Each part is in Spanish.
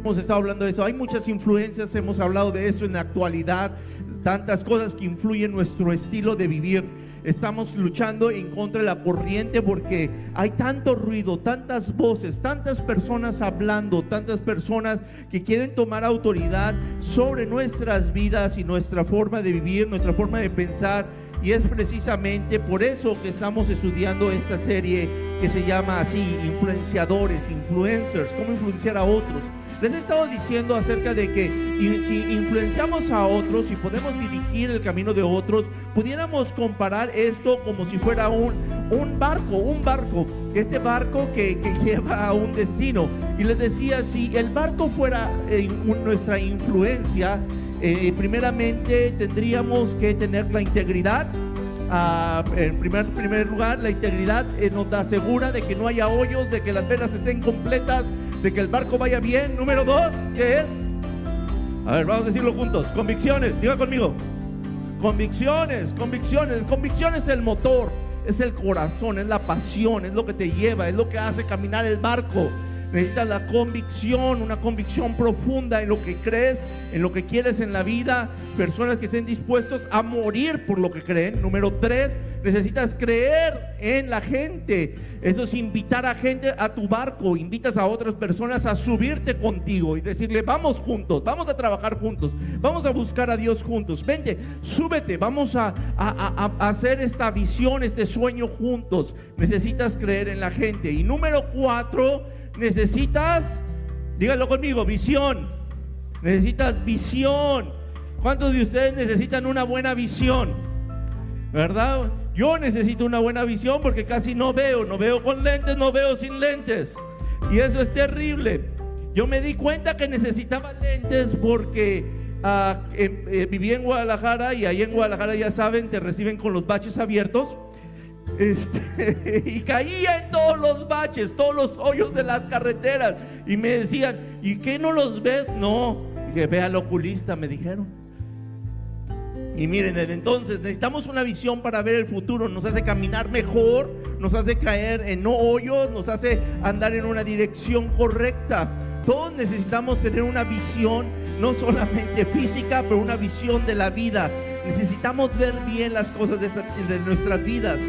Hemos estado hablando de eso. Hay muchas influencias, hemos hablado de eso en la actualidad, tantas cosas que influyen nuestro estilo de vivir. Estamos luchando en contra de la corriente porque hay tanto ruido, tantas voces, tantas personas hablando, tantas personas que quieren tomar autoridad sobre nuestras vidas y nuestra forma de vivir, nuestra forma de pensar. Y es precisamente por eso que estamos estudiando esta serie que se llama así, influenciadores, influencers, cómo influenciar a otros. Les he estado diciendo acerca de que si influenciamos a otros y podemos dirigir el camino de otros, pudiéramos comparar esto como si fuera un, un barco, un barco, este barco que, que lleva a un destino. Y les decía, si el barco fuera eh, nuestra influencia, eh, primeramente tendríamos que tener la integridad. En primer, primer lugar, la integridad eh, nos asegura de que no haya hoyos, de que las velas estén completas, de que el barco vaya bien. Número dos, ¿qué es? A ver, vamos a decirlo juntos. Convicciones, diga conmigo. Convicciones, convicciones. Convicciones es el motor, es el corazón, es la pasión, es lo que te lleva, es lo que hace caminar el barco. Necesitas la convicción, una convicción profunda en lo que crees, en lo que quieres en la vida. Personas que estén dispuestos a morir por lo que creen. Número tres, necesitas creer en la gente. Eso es invitar a gente a tu barco. Invitas a otras personas a subirte contigo y decirle, vamos juntos, vamos a trabajar juntos, vamos a buscar a Dios juntos. Vente, súbete, vamos a, a, a hacer esta visión, este sueño juntos. Necesitas creer en la gente. Y número cuatro, necesitas, dígalo conmigo, visión. Necesitas visión. ¿Cuántos de ustedes necesitan una buena visión? ¿Verdad? Yo necesito una buena visión porque casi no veo, no veo con lentes, no veo sin lentes. Y eso es terrible. Yo me di cuenta que necesitaba lentes porque uh, viví en Guadalajara y ahí en Guadalajara ya saben, te reciben con los baches abiertos. Este, y caía en todos los baches, todos los hoyos de las carreteras. Y me decían, ¿y qué no los ves? No. Dije, ve al oculista, me dijeron. Y miren, desde entonces necesitamos una visión para ver el futuro. Nos hace caminar mejor, nos hace caer en no hoyos, nos hace andar en una dirección correcta. Todos necesitamos tener una visión, no solamente física, pero una visión de la vida. Necesitamos ver bien las cosas de nuestras vidas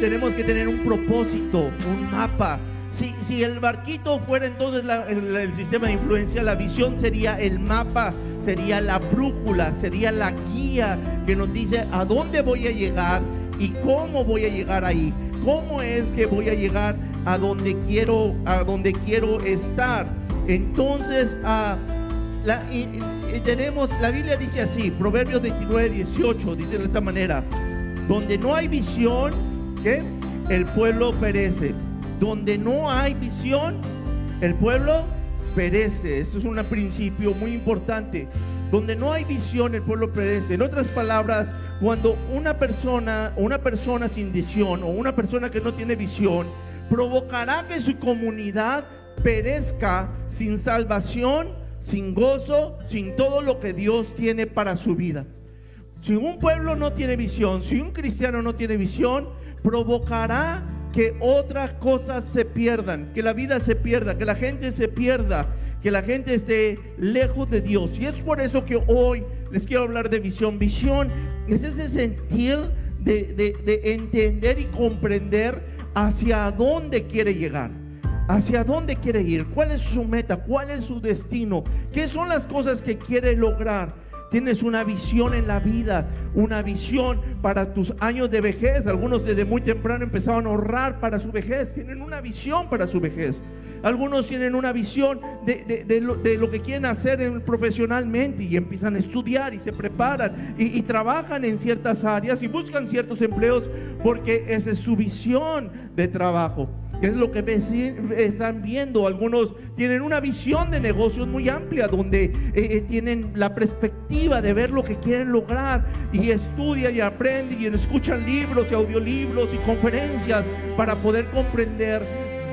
tenemos que tener un propósito, un mapa. Si, si el barquito fuera entonces el, sistema de influencia, la visión sería el mapa, sería la brújula, sería la guía que nos dice a dónde voy a llegar y cómo voy a llegar ahí. ¿Cómo es que voy a llegar a donde quiero, a donde quiero estar? Entonces, tenemos, la Biblia dice así, Proverbios 29, 18, dice de esta manera, donde no hay visión, El pueblo perece. Donde no hay visión, el pueblo perece. Eso es un principio muy importante. Donde no hay visión, el pueblo perece. En otras palabras, cuando una persona, una persona sin visión o una persona que no tiene visión, provocará que su comunidad perezca sin salvación, sin gozo, sin todo lo que Dios tiene para su vida. Si un pueblo no tiene visión, si un cristiano no tiene visión, provocará que otras cosas se pierdan, que la vida se pierda, que la gente se pierda, que la gente esté lejos de Dios. Y es por eso que hoy les quiero hablar de visión. Visión es ese sentir de, entender y comprender hacia dónde quiere llegar. ¿Hacia dónde quiere ir? ¿Cuál es su meta? ¿Cuál es su destino? ¿Qué son las cosas que quiere lograr? Tienes una visión en la vida, una visión para tus años de vejez. Algunos desde muy temprano empezaron a ahorrar para su vejez. Tienen una visión para su vejez. Algunos tienen una visión de, lo, que quieren hacer profesionalmente y empiezan a estudiar y se preparan y, y trabajan en ciertas áreas y buscan ciertos empleos porque esa es su visión de trabajo es lo que están viendo. Algunos tienen una visión de negocios muy amplia, donde eh, eh, tienen la perspectiva de ver lo que quieren lograr y estudian y aprenden y escuchan libros y audiolibros y conferencias para poder comprender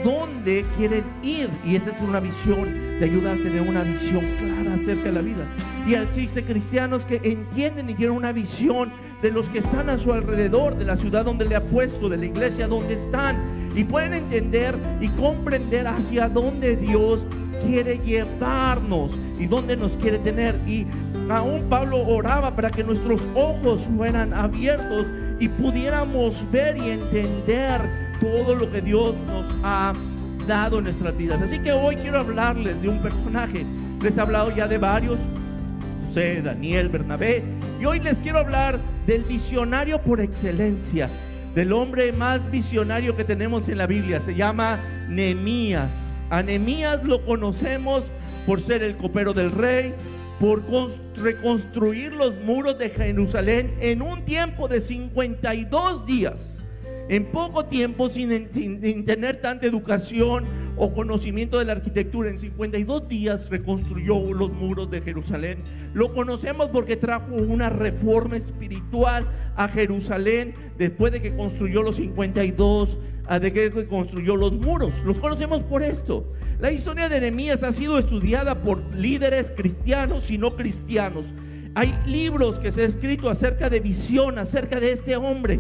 dónde quieren ir. Y esa es una visión de ayudar a tener una visión clara acerca de la vida. Y existen cristianos que entienden y tienen una visión de los que están a su alrededor, de la ciudad donde le ha puesto, de la iglesia donde están y pueden entender y comprender hacia dónde Dios quiere llevarnos y dónde nos quiere tener. Y aún Pablo oraba para que nuestros ojos fueran abiertos y pudiéramos ver y entender todo lo que Dios nos ha dado en nuestras vidas. Así que hoy quiero hablarles de un personaje. Les he hablado ya de varios, José, Daniel, Bernabé, y hoy les quiero hablar del visionario por excelencia, del hombre más visionario que tenemos en la Biblia. Se llama Nehemías. A Nehemías lo conocemos por ser el copero del rey, por reconstruir los muros de Jerusalén en un tiempo de 52 días. En poco tiempo, sin, sin, tener tanta educación o conocimiento de la arquitectura, en 52 días reconstruyó los muros de Jerusalén. Lo conocemos porque trajo una reforma espiritual a Jerusalén después de que construyó los 52 de que construyó los muros. Los conocemos por esto. La historia de Nehemías ha sido estudiada por líderes cristianos y no cristianos. Hay libros que se han escrito acerca de visión, acerca de este hombre.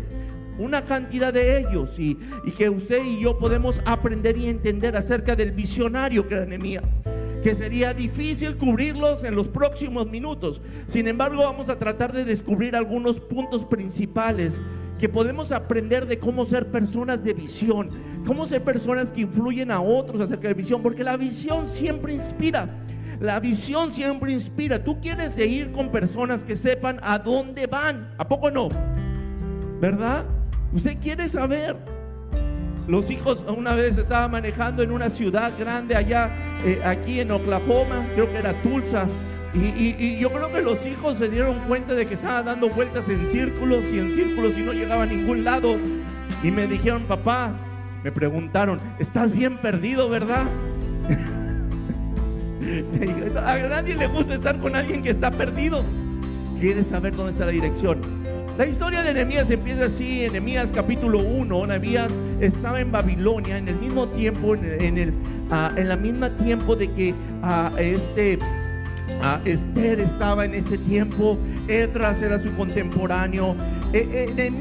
Una cantidad de ellos y, que usted y yo podemos aprender y entender acerca del visionario que era Nehemías que sería difícil cubrirlos en los próximos minutos. Sin embargo, vamos a tratar de descubrir algunos puntos principales que podemos aprender de cómo ser personas de visión, cómo ser personas que influyen a otros acerca de visión, porque la visión siempre inspira. La visión siempre inspira. Tú quieres seguir con personas que sepan a dónde van. ¿A poco no? ¿Verdad? Usted quiere saber. Los hijos una vez estaban manejando en una ciudad grande allá, eh, aquí en Oklahoma, creo que era Tulsa. Y, yo creo que los hijos se dieron cuenta de que estaban dando vueltas en círculos y en círculos y no llegaba a ningún lado. Y me dijeron, papá, me preguntaron, ¿estás bien perdido, verdad? a nadie le gusta estar con alguien que está perdido. Quiere saber dónde está la dirección. La historia de Nehemías empieza así, en Nehemías capítulo 1, Nehemías estaba en Babilonia en el mismo tiempo, en, el, ah, en la misma tiempo de que uh, este Esther estaba en ese tiempo, Edras era su contemporáneo. Eh, eh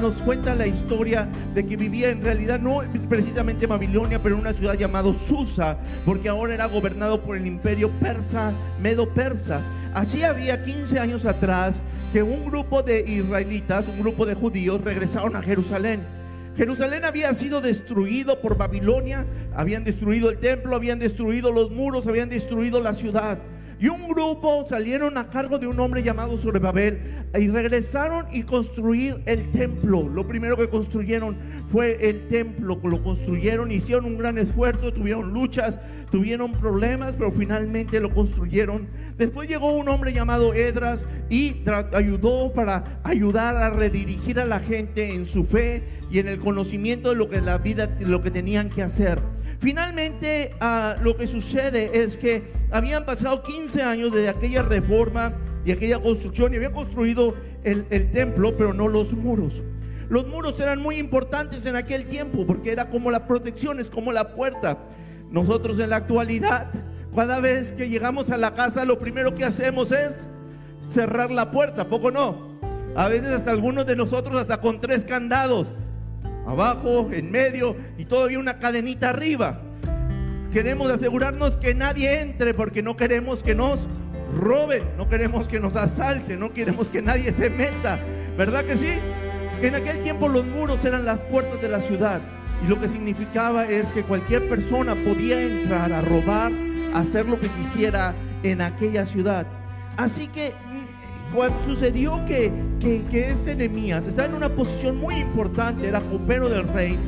nos cuenta la historia de que vivía en realidad no precisamente en Babilonia, pero en una ciudad llamada Susa, porque ahora era gobernado por el imperio persa, medo-persa. Así había 15 años atrás que un grupo de israelitas, un grupo de judíos, regresaron a Jerusalén. Jerusalén había sido destruido por Babilonia, habían destruido el templo, habían destruido los muros, habían destruido la ciudad. Y un grupo salieron a cargo de un hombre llamado Zorobabel y regresaron y construir el templo. Lo primero que construyeron fue el templo, lo construyeron, hicieron un gran esfuerzo, tuvieron luchas, tuvieron problemas, pero finalmente lo construyeron. Después llegó un hombre llamado Edras y ayudó para ayudar a redirigir a la gente en su fe y en el conocimiento de lo que la vida, lo que tenían que hacer. Finalmente, ah, lo que sucede es que habían pasado 15 años desde aquella reforma y aquella construcción y habían construido el, el templo, pero no los muros. Los muros eran muy importantes en aquel tiempo porque era como la protección, es como la puerta. Nosotros en la actualidad, cada vez que llegamos a la casa, lo primero que hacemos es cerrar la puerta, ¿poco no? A veces hasta algunos de nosotros hasta con tres candados abajo, en medio y todavía una cadenita arriba. Queremos asegurarnos que nadie entre porque no queremos que nos roben, no queremos que nos asalten, no queremos que nadie se meta. ¿Verdad que sí? En aquel tiempo los muros eran las puertas de la ciudad y lo que significaba es que cualquier persona podía entrar a robar, a hacer lo que quisiera en aquella ciudad. Así que sucedió que, que, este Nehemías estaba en una posición muy importante, era copero del rey,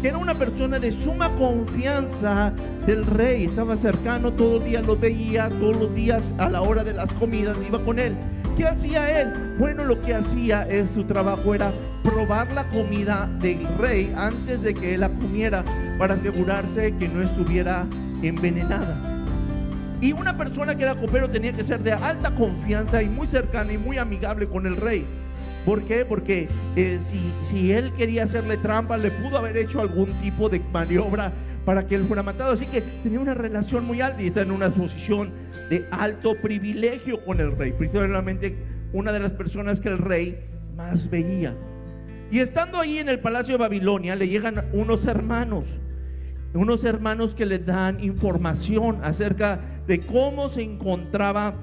que era una persona de suma confianza del rey, estaba cercano, todos los días lo veía, todos los días a la hora de las comidas iba con él. ¿Qué hacía él? Bueno, lo que hacía es su trabajo era probar la comida del rey antes de que él la comiera para asegurarse que no estuviera envenenada. Y una persona que era copero tenía que ser de alta confianza y muy cercana y muy amigable con el rey. ¿Por qué? Porque eh, si, si él quería hacerle trampa, le pudo haber hecho algún tipo de maniobra para que él fuera matado. Así que tenía una relación muy alta y está en una posición de alto privilegio con el rey. Principalmente una de las personas que el rey más veía. Y estando ahí en el palacio de Babilonia, le llegan unos hermanos unos hermanos que le dan información acerca de cómo se encontraba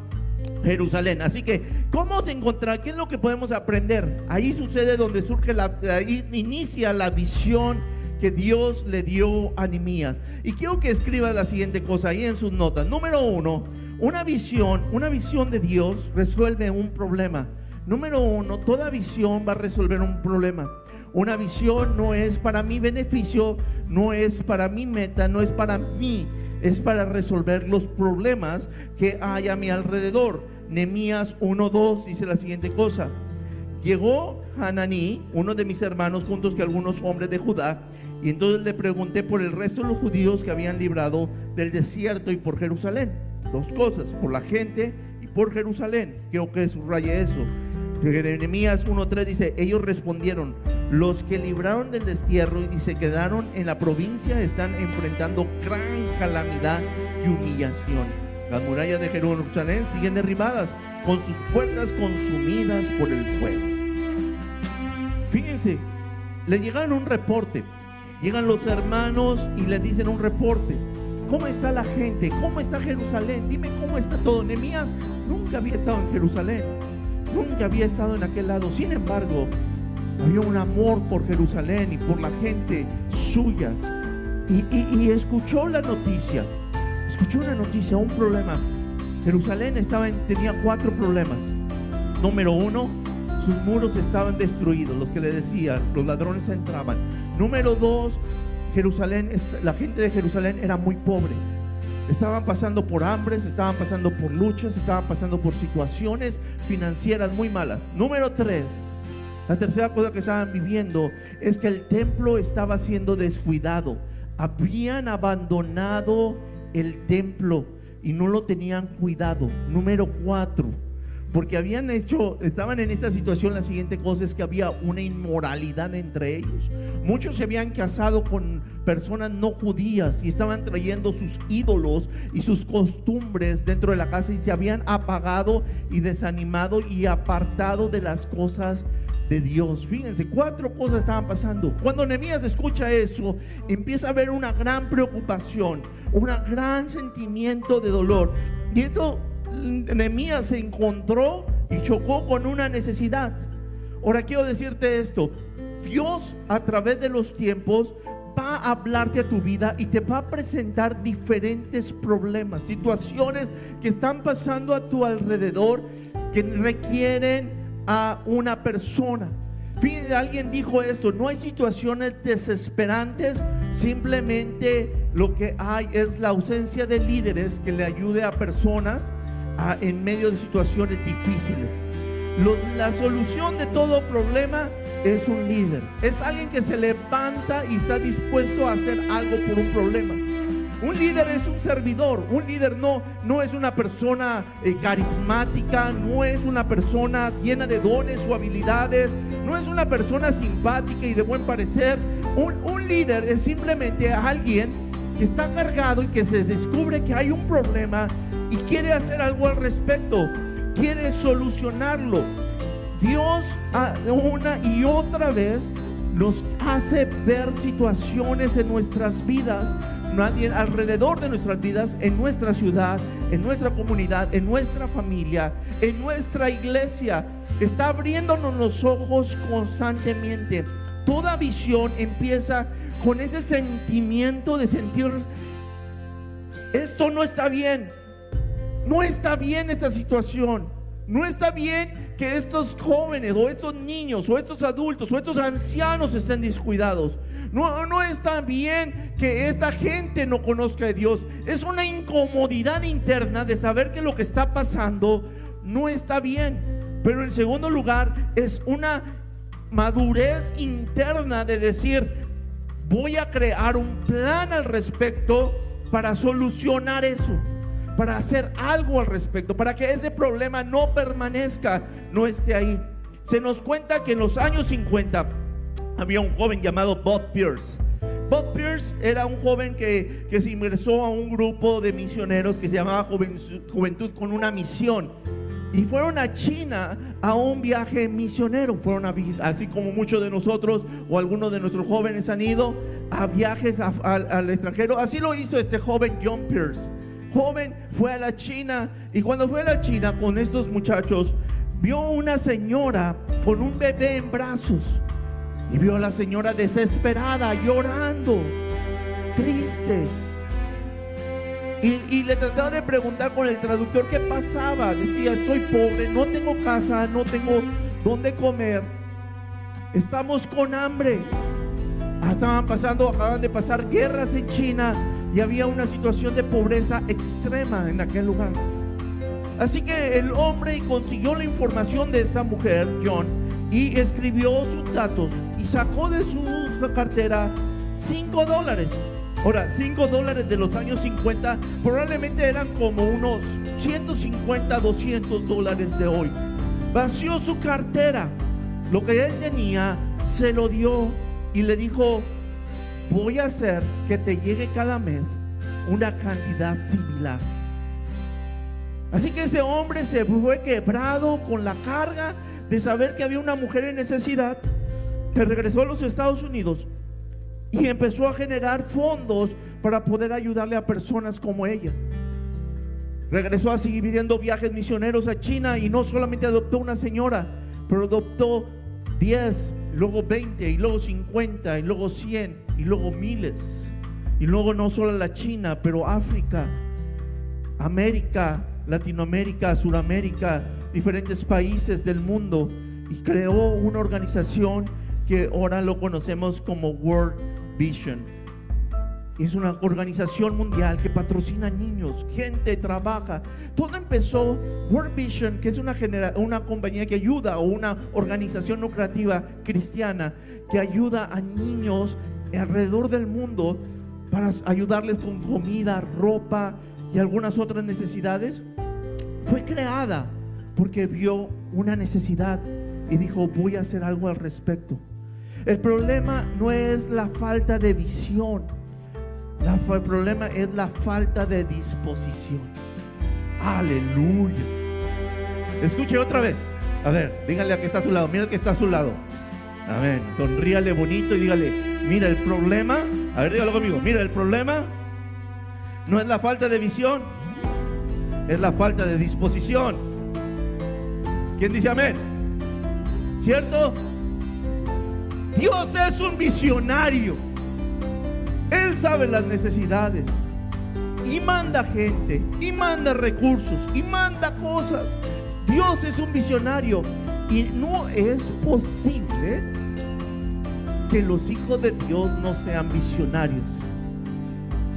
Jerusalén. Así que, ¿cómo se encontraba? ¿Qué es lo que podemos aprender? Ahí sucede donde surge la, ahí inicia la visión que Dios le dio a Nimías. Y quiero que escriba la siguiente cosa ahí en sus notas. Número uno, una visión, una visión de Dios resuelve un problema. Número uno, toda visión va a resolver un problema. Una visión no es para mi beneficio, no es para mi meta, no es para mí, es para resolver los problemas que hay a mi alrededor. Nemías 1.2 dice la siguiente cosa. Llegó Hananí, uno de mis hermanos, juntos que algunos hombres de Judá, y entonces le pregunté por el resto de los judíos que habían librado del desierto y por Jerusalén. Dos cosas, por la gente y por Jerusalén. Quiero que subraye eso. Jeremías 1.3 dice, ellos respondieron, los que libraron del destierro y se quedaron en la provincia están enfrentando gran calamidad y humillación. Las murallas de Jerusalén siguen derribadas, con sus puertas consumidas por el fuego. Fíjense, le llegaron un reporte, llegan los hermanos y le dicen un reporte. ¿Cómo está la gente? ¿Cómo está Jerusalén? Dime cómo está todo. Nemías nunca había estado en Jerusalén nunca había estado en aquel lado. Sin embargo, había un amor por Jerusalén y por la gente suya. Y, escuchó la noticia, escuchó una noticia, un problema. Jerusalén estaba tenía cuatro problemas. Número uno, sus muros estaban destruidos, los que le decían, los ladrones entraban. Número dos, Jerusalén, la gente de Jerusalén era muy pobre. Estaban pasando por hambres, estaban pasando por luchas, estaban pasando por situaciones financieras muy malas. Número tres, la tercera cosa que estaban viviendo es que el templo estaba siendo descuidado. Habían abandonado el templo y no lo tenían cuidado. Número cuatro, porque habían hecho, estaban en esta situación, la siguiente cosa es que había una inmoralidad entre ellos. Muchos se habían casado con personas no judías y estaban trayendo sus ídolos y sus costumbres dentro de la casa y se habían apagado y desanimado y apartado de las cosas de Dios. Fíjense, cuatro cosas estaban pasando. Cuando Nehemías escucha eso, empieza a haber una gran preocupación, un gran sentimiento de dolor. Y esto Nehemías se encontró y chocó con una necesidad. Ahora quiero decirte esto. Dios a través de los tiempos va a hablarte a tu vida y te va a presentar diferentes problemas, situaciones que están pasando a tu alrededor que requieren a una persona. Alguien dijo esto, no hay situaciones desesperantes, simplemente lo que hay es la ausencia de líderes que le ayude a personas en medio de situaciones difíciles. la solución de todo problema es un líder. Es alguien que se levanta y está dispuesto a hacer algo por un problema. Un líder es un servidor. Un líder no, no es una persona eh, carismática, no es una persona llena de dones o habilidades, no es una persona simpática y de buen parecer. Un, un líder es simplemente alguien que está cargado y que se descubre que hay un problema y quiere hacer algo al respecto, quiere solucionarlo. Dios una y otra vez nos hace ver situaciones en nuestras vidas, alrededor de nuestras vidas, en nuestra ciudad, en nuestra comunidad, en nuestra familia, en nuestra iglesia. Está abriéndonos los ojos constantemente. Toda visión empieza con ese sentimiento de sentir, esto no está bien, no está bien esta situación. No está bien que estos jóvenes o estos niños o estos adultos o estos ancianos estén descuidados. No, no está bien que esta gente no conozca a Dios. Es una incomodidad interna de saber que lo que está pasando no está bien. Pero en segundo lugar es una madurez interna de decir, voy a crear un plan al respecto para solucionar eso para hacer algo al respecto, para que ese problema no permanezca, no esté ahí. Se nos cuenta que en los años 50 había un joven llamado Bob Pierce. Bob Pierce era un joven que, que se ingresó a un grupo de misioneros que se llamaba Juventud con una misión. Y fueron a China a un viaje misionero. Fueron a, así como muchos de nosotros o algunos de nuestros jóvenes han ido a viajes al extranjero. Así lo hizo este joven John Pierce. Joven fue a la China y cuando fue a la China con estos muchachos, vio una señora con un bebé en brazos. Y vio a la señora desesperada, llorando, triste. Y, y le trataba de preguntar con el traductor qué pasaba. Decía, estoy pobre, no tengo casa, no tengo dónde comer. Estamos con hambre. Ah, Estaban pasando, acaban de pasar guerras en China y había una situación de pobreza extrema en aquel lugar. Así que el hombre consiguió la información de esta mujer, John, y escribió sus datos y sacó de su cartera 5 dólares. Ahora, 5 dólares de los años 50 probablemente eran como unos 150, 200 dólares de hoy. Vació su cartera. Lo que él tenía se lo dio y le dijo, voy a hacer que te llegue cada mes una cantidad similar. Así que ese hombre se fue quebrado con la carga de saber que había una mujer en necesidad, que regresó a los Estados Unidos y empezó a generar fondos para poder ayudarle a personas como ella. Regresó a seguir viviendo viajes misioneros a China y no solamente adoptó una señora, pero adoptó 10, luego 20, y luego 50, y luego 100, y luego miles. Y luego no solo la China, pero África, América, Latinoamérica, Suramérica, diferentes países del mundo y creó una organización que ahora lo conocemos como World Vision. Es una organización mundial que patrocina niños, gente trabaja. Todo empezó World Vision, que es una, genera- una compañía que ayuda o una organización lucrativa cristiana que ayuda a niños alrededor del mundo para ayudarles con comida, ropa y algunas otras necesidades. Fue creada porque vio una necesidad y dijo, voy a hacer algo al respecto. El problema no es la falta de visión. La el problema es la falta de disposición. Aleluya. Escuche otra vez. A ver, dígale a que está a su lado. Mira el que está a su lado. Amén. Sonríale bonito y dígale, mira el problema. A ver, dígalo conmigo. Mira el problema no es la falta de visión, es la falta de disposición. ¿Quién dice amén? ¿Cierto? Dios es un visionario. Él sabe las necesidades. Y manda gente. Y manda recursos. Y manda cosas. Dios es un visionario. Y no es posible que los hijos de Dios no sean visionarios.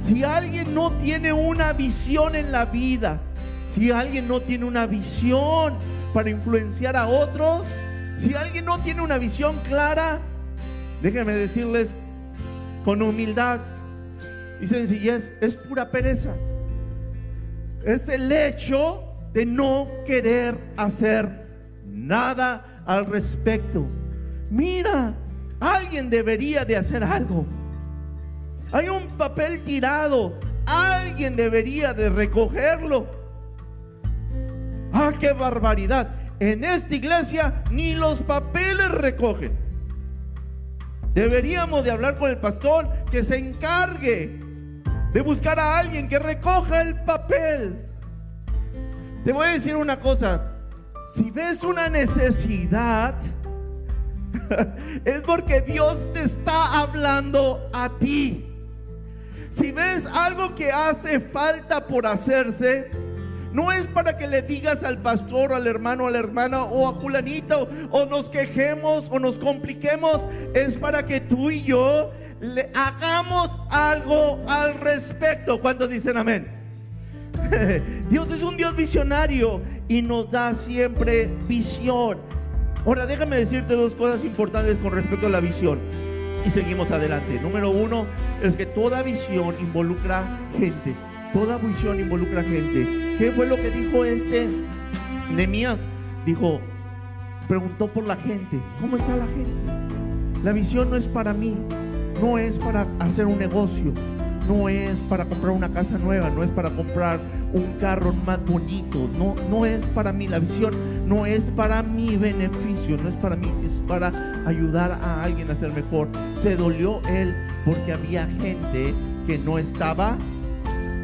Si alguien no tiene una visión en la vida, si alguien no tiene una visión para influenciar a otros, si alguien no tiene una visión clara, déjenme decirles con humildad y sencillez, es pura pereza. Es el hecho de no querer hacer nada al respecto. Mira, alguien debería de hacer algo. Hay un papel tirado. Alguien debería de recogerlo. Ah, qué barbaridad. En esta iglesia ni los papeles recogen. Deberíamos de hablar con el pastor que se encargue de buscar a alguien que recoja el papel. Te voy a decir una cosa. Si ves una necesidad, es porque Dios te está hablando a ti. Si ves algo que hace falta por hacerse, no es para que le digas al pastor, al hermano, a la hermana, o a Julanito, o nos quejemos, o nos compliquemos. Es para que tú y yo le hagamos algo al respecto. ¿Cuántos dicen amén? Dios es un Dios visionario y nos da siempre visión. Ahora déjame decirte dos cosas importantes con respecto a la visión. Y seguimos adelante. Número uno es que toda visión involucra gente. Toda visión involucra gente. ¿Qué fue lo que dijo este Nehemías? Dijo, preguntó por la gente. ¿Cómo está la gente? La visión no es para mí, no es para hacer un negocio, no es para comprar una casa nueva, no es para comprar un carro más bonito, no, no es para mí, la visión no es para mi beneficio, no es para mí, es para ayudar a alguien a ser mejor. Se dolió él porque había gente que no estaba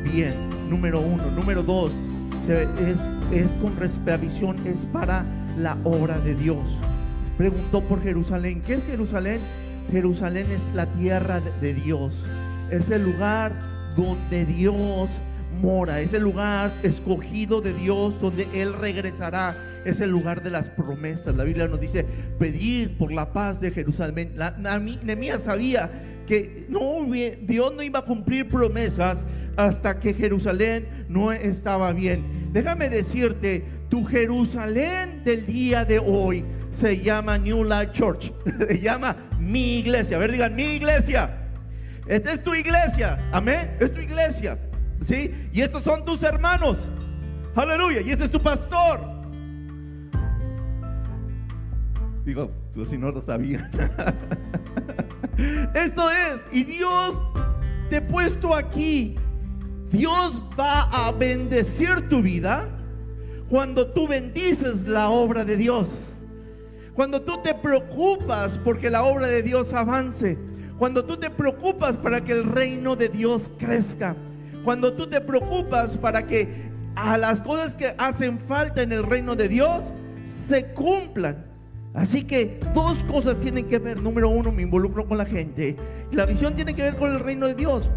bien, número uno. Número dos, es, es con respecto a visión, es para la obra de Dios. Preguntó por Jerusalén, ¿qué es Jerusalén? Jerusalén es la tierra de Dios, es el lugar donde Dios mora, es el lugar escogido de Dios donde Él regresará, es el lugar de las promesas. La Biblia nos dice, pedid por la paz de Jerusalén. Nehemías sabía que no, Dios no iba a cumplir promesas hasta que Jerusalén no estaba bien. Déjame decirte, tu Jerusalén del día de hoy se llama New Life Church. Se llama mi iglesia. A ver, digan, mi iglesia. Esta es tu iglesia. Amén. Es tu iglesia. ¿Sí? Y estos son tus hermanos. Aleluya. Y este es tu pastor. Digo, tú si no lo sabías. Esto es. Y Dios te ha puesto aquí. Dios va a bendecir tu vida cuando tú bendices la obra de Dios. Cuando tú te preocupas porque la obra de Dios avance. Cuando tú te preocupas para que el reino de Dios crezca. Cuando tú te preocupas para que a las cosas que hacen falta en el reino de Dios se cumplan. Así que dos cosas tienen que ver. Número uno, me involucro con la gente. La visión tiene que ver con el reino de Dios.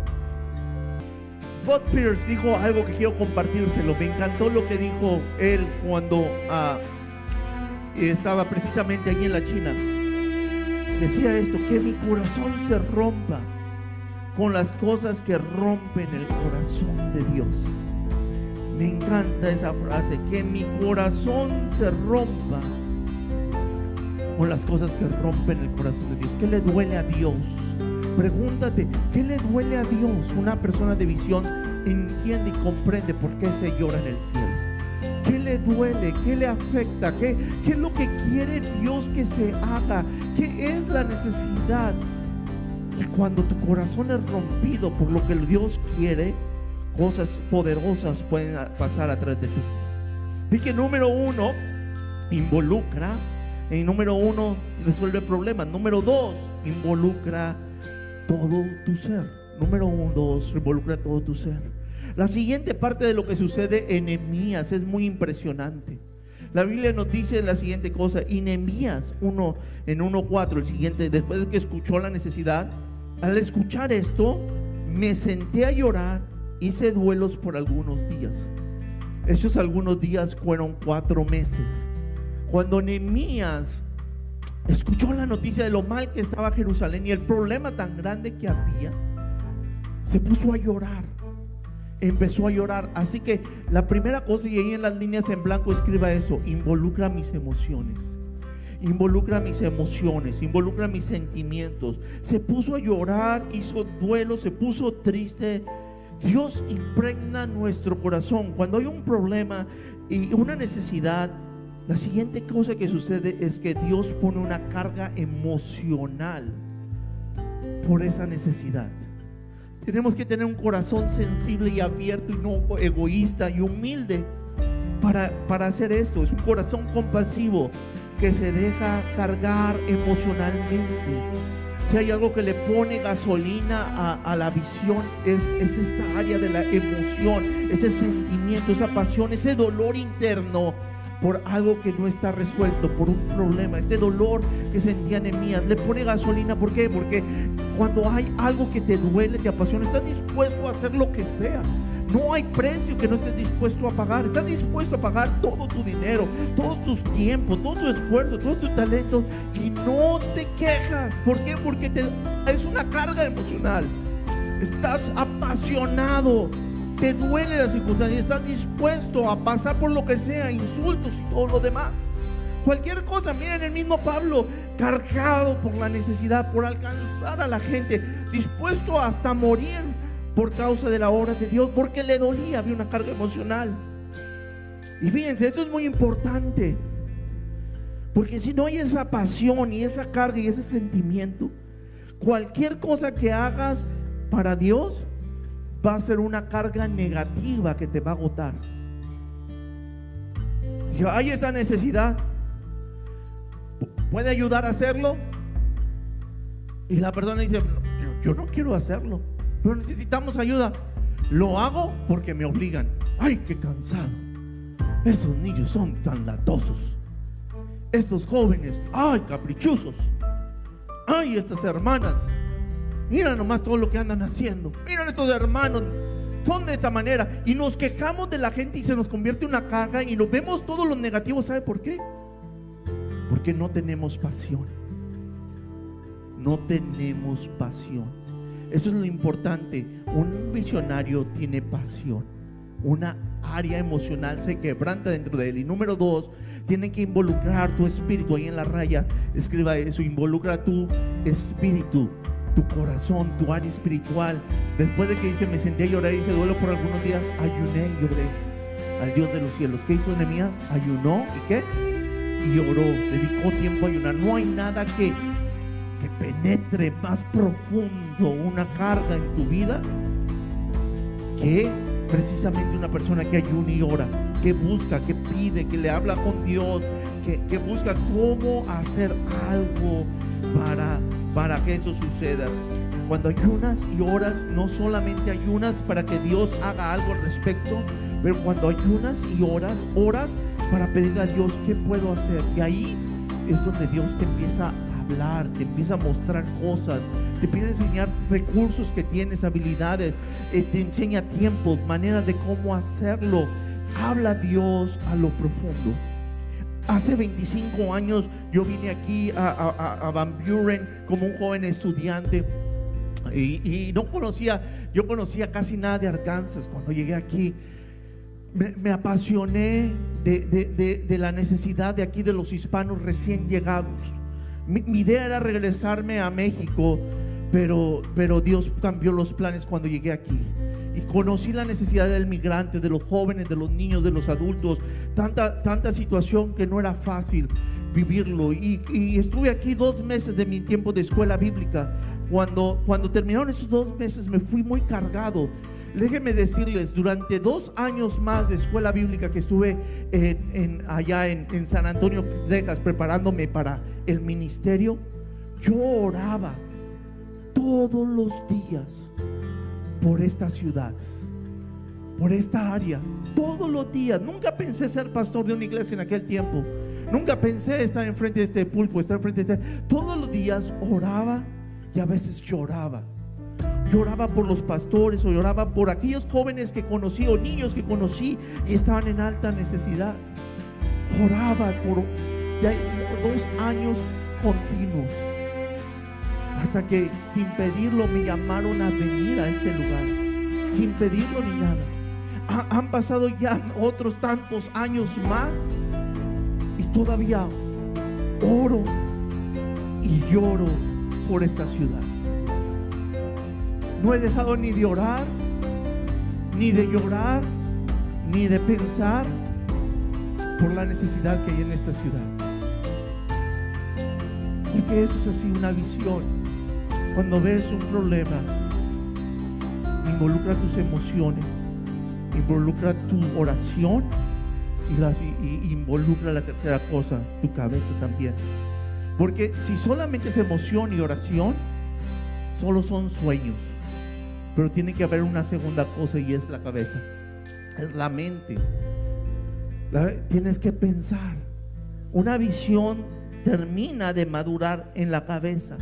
Bob Pierce dijo algo que quiero compartírselo. Me encantó lo que dijo él cuando ah, estaba precisamente allí en la China, decía esto, que mi corazón se rompa con las cosas que rompen el corazón de Dios. Me encanta esa frase, que mi corazón se rompa con las cosas que rompen el corazón de Dios. ¿Qué le duele a Dios? Pregúntate, ¿qué le duele a Dios? Una persona de visión entiende y comprende por qué se llora en el cielo. ¿Qué le duele? ¿Qué le afecta? ¿Qué, ¿Qué es lo que quiere Dios que se haga? ¿Qué es la necesidad? Y cuando tu corazón es rompido por lo que Dios quiere, cosas poderosas pueden pasar atrás de ti. Dije número uno, involucra. Y número uno, resuelve problemas. Número dos, involucra todo tu ser. Número uno, dos, involucra todo tu ser. La siguiente parte de lo que sucede en Nehemías es muy impresionante. La Biblia nos dice la siguiente cosa, y Nehemías 1 en 1.4, el siguiente, después de que escuchó la necesidad, al escuchar esto, me senté a llorar, hice duelos por algunos días. Esos algunos días fueron cuatro meses. Cuando Nehemías escuchó la noticia de lo mal que estaba Jerusalén y el problema tan grande que había, se puso a llorar empezó a llorar. Así que la primera cosa, y ahí en las líneas en blanco escriba eso, involucra mis emociones. Involucra mis emociones, involucra mis sentimientos. Se puso a llorar, hizo duelo, se puso triste. Dios impregna nuestro corazón. Cuando hay un problema y una necesidad, la siguiente cosa que sucede es que Dios pone una carga emocional por esa necesidad. Tenemos que tener un corazón sensible y abierto y no egoísta y humilde para, para hacer esto. Es un corazón compasivo que se deja cargar emocionalmente. Si hay algo que le pone gasolina a, la visión, es, es esta área de la emoción, ese sentimiento, esa pasión, ese dolor interno por algo que no está resuelto, por un problema, ese dolor que sentía Nehemías, le pone gasolina, ¿por qué? Porque cuando hay algo que te duele, te apasiona, estás dispuesto a hacer lo que sea. No hay precio que no estés dispuesto a pagar. Estás dispuesto a pagar todo tu dinero, todos tus tiempos, todo tu esfuerzo, todo tu talento y no te quejas. ¿Por qué? Porque es una carga emocional. Estás apasionado te duele la circunstancia, estás dispuesto a pasar por lo que sea, insultos y todo lo demás. Cualquier cosa, miren el mismo Pablo, cargado por la necesidad, por alcanzar a la gente, dispuesto hasta morir por causa de la obra de Dios, porque le dolía, había una carga emocional. Y fíjense, esto es muy importante, porque si no hay esa pasión y esa carga y ese sentimiento, cualquier cosa que hagas para Dios va a ser una carga negativa que te va a agotar. Y hay esa necesidad. ¿Puede ayudar a hacerlo? Y la persona dice, yo, yo no quiero hacerlo, pero necesitamos ayuda. Lo hago porque me obligan. Ay, qué cansado. Esos niños son tan latosos. Estos jóvenes, ay, caprichosos. Ay, estas hermanas. Mira nomás todo lo que andan haciendo. Miren estos hermanos. Son de esta manera. Y nos quejamos de la gente y se nos convierte en una carga y nos vemos todos los negativos. ¿Sabe por qué? Porque no tenemos pasión. No tenemos pasión. Eso es lo importante. Un visionario tiene pasión. Una área emocional se quebranta dentro de él. Y número dos, tiene que involucrar tu espíritu. Ahí en la raya escriba eso. Involucra tu espíritu, tu corazón, tu área espiritual. Después de que dice, me sentí a llorar y se duelo por algunos días, ayuné y lloré al Dios de los cielos. ¿Qué hizo Nehemías? Ayunó y qué? Y lloró. Dedicó tiempo a ayunar. No hay nada que que penetre más profundo una carga en tu vida que precisamente una persona que ayuna y ora, que busca, que pide, que le habla con Dios, que, que busca cómo hacer algo para, para que eso suceda. Cuando ayunas y oras, no solamente ayunas para que Dios haga algo al respecto, pero cuando ayunas y oras, oras para pedirle a Dios qué puedo hacer. Y ahí es donde Dios te empieza a te empieza a mostrar cosas, te empieza a enseñar recursos que tienes, habilidades, eh, te enseña tiempos, maneras de cómo hacerlo. Habla Dios a lo profundo. Hace 25 años yo vine aquí a, Van Buren como un joven estudiante y, no conocía, yo conocía casi nada de Arkansas cuando llegué aquí. Me, apasioné de, de, la necesidad de aquí de los hispanos recién llegados. Mi, idea era regresarme a México, pero, pero Dios cambió los planes cuando llegué aquí. Conocí la necesidad del migrante, de los jóvenes, de los niños, de los adultos. Tanta, tanta situación que no era fácil vivirlo. Y, estuve aquí dos meses de mi tiempo de escuela bíblica. Cuando, cuando terminaron esos dos meses me fui muy cargado Déjenme decirles, durante dos años más de escuela bíblica que estuve en, allá en, San Antonio, Texas, preparándome para el ministerio, yo oraba todos los días por estas ciudades, por esta área, todos los días. Nunca pensé ser pastor de una iglesia en aquel tiempo. Nunca pensé estar enfrente de este pulpo, estar enfrente de este. Todos los días oraba y a veces lloraba lloraba por los pastores o lloraba por aquellos jóvenes que conocí o niños que conocí y estaban en alta necesidad. Lloraba por dos años continuos. Hasta que sin pedirlo me llamaron a venir a este lugar. Sin pedirlo ni nada. han pasado ya otros tantos años más y todavía oro y lloro por esta ciudad. No he dejado ni de orar, ni de llorar, ni de pensar por la necesidad que hay en esta ciudad. Porque eso es así una visión. Cuando ves un problema, involucra tus emociones, involucra tu oración y, y involucra la tercera cosa, tu cabeza también. Porque si solamente es emoción y oración, solo son sueños. Pero tiene que haber una segunda cosa y es la cabeza. Es la mente. tienes que pensar. Una visión termina de madurar en la cabeza.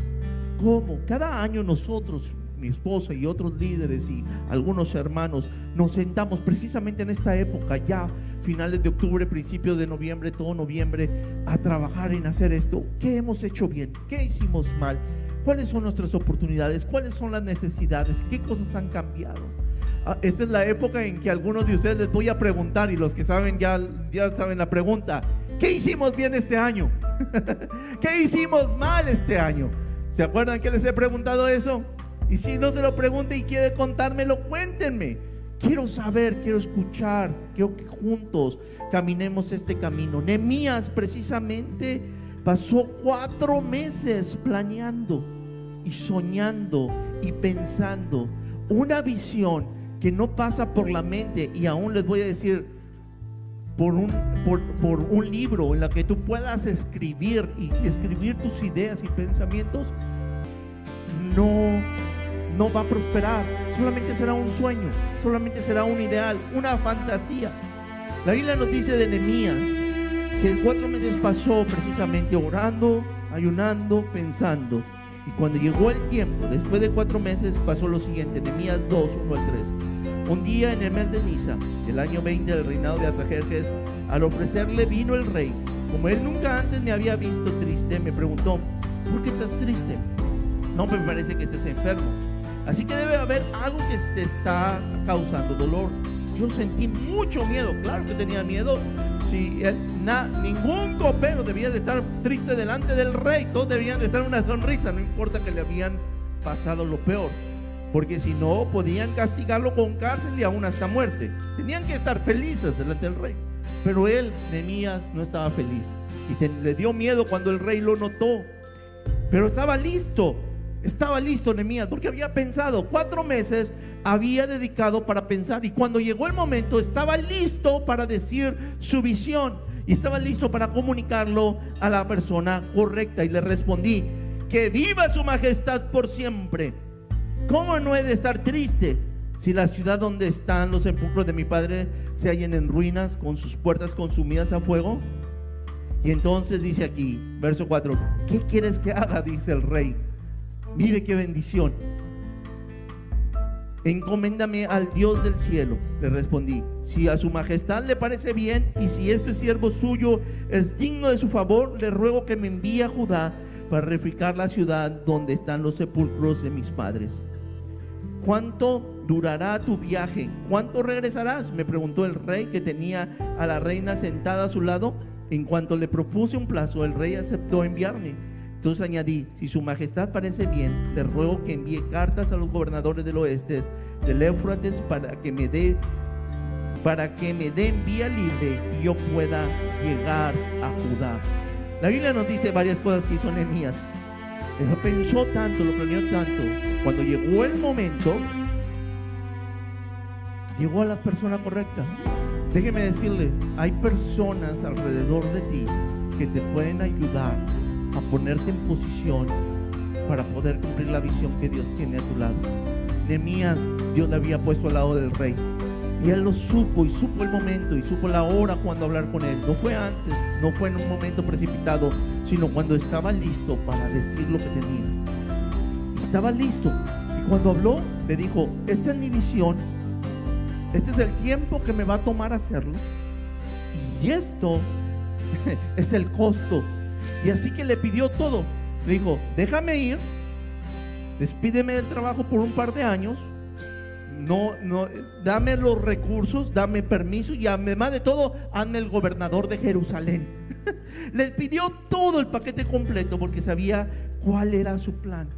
¿Cómo? Cada año nosotros, mi esposa y otros líderes y algunos hermanos, nos sentamos precisamente en esta época, ya finales de octubre, principios de noviembre, todo noviembre, a trabajar en hacer esto. ¿Qué hemos hecho bien? ¿Qué hicimos mal? cuáles son nuestras oportunidades, cuáles son las necesidades, qué cosas han cambiado. Ah, esta es la época en que algunos de ustedes les voy a preguntar y los que saben ya, ya saben la pregunta. ¿Qué hicimos bien este año? ¿Qué hicimos mal este año? ¿Se acuerdan que les he preguntado eso? Y si no se lo pregunte y quiere contármelo, cuéntenme. Quiero saber, quiero escuchar, quiero que juntos caminemos este camino. Nemías precisamente pasó cuatro meses planeando y soñando y pensando una visión que no pasa por la mente y aún les voy a decir por un, por, por un libro en la que tú puedas escribir y escribir tus ideas y pensamientos, no, no va a prosperar. Solamente será un sueño, solamente será un ideal, una fantasía. La Biblia nos dice de Nehemías que cuatro meses pasó precisamente orando, ayunando, pensando. Y cuando llegó el tiempo, después de cuatro meses, pasó lo siguiente, Nehemías 2, 1 al 3. Un día en el mes de Nisa, el año 20 del reinado de Artajerjes, al ofrecerle vino el rey, como él nunca antes me había visto triste, me preguntó, ¿por qué estás triste? No me parece que estés enfermo. Así que debe haber algo que te está causando dolor. Yo sentí mucho miedo, claro que tenía miedo. Si ningún copero debía de estar triste delante del rey, todos debían de estar una sonrisa, no importa que le habían pasado lo peor. Porque si no, podían castigarlo con cárcel y aún hasta muerte. Tenían que estar felices delante del rey. Pero él, Nemías, no estaba feliz. Y le dio miedo cuando el rey lo notó. Pero estaba listo estaba listo Nehemías porque había pensado, cuatro meses había dedicado para pensar y cuando llegó el momento estaba listo para decir su visión y estaba listo para comunicarlo a la persona correcta y le respondí, que viva su majestad por siempre. ¿Cómo no he de estar triste si la ciudad donde están los sepulcros de mi padre se hallen en ruinas con sus puertas consumidas a fuego? Y entonces dice aquí, verso 4, ¿qué quieres que haga? Dice el rey. Mire qué bendición. Encoméndame al Dios del cielo, le respondí. Si a su majestad le parece bien y si este siervo suyo es digno de su favor, le ruego que me envíe a Judá para reficar la ciudad donde están los sepulcros de mis padres. ¿Cuánto durará tu viaje? ¿Cuánto regresarás? Me preguntó el rey que tenía a la reina sentada a su lado. En cuanto le propuse un plazo, el rey aceptó enviarme. Entonces añadí, si su majestad parece bien, le ruego que envíe cartas a los gobernadores del oeste, del Éufrates, para que me dé para que me den vía libre y yo pueda llegar a Judá. La Biblia nos dice varias cosas que hizo Nehemías. Pero pensó tanto, lo planeó tanto. Cuando llegó el momento, llegó a la persona correcta. Déjeme decirles, hay personas alrededor de ti que te pueden ayudar a ponerte en posición para poder cumplir la visión que Dios tiene a tu lado. Nehemías, Dios le había puesto al lado del rey. Y él lo supo y supo el momento y supo la hora cuando hablar con él. No fue antes, no fue en un momento precipitado, sino cuando estaba listo para decir lo que tenía. Estaba listo. Y cuando habló, le dijo, esta es mi visión, este es el tiempo que me va a tomar hacerlo. Y esto es el costo y así que le pidió todo. Le dijo, déjame ir, despídeme del trabajo por un par de años, no, no, dame los recursos, dame permiso y además de todo, hazme el gobernador de Jerusalén. Le pidió todo el paquete completo porque sabía cuál era su plan.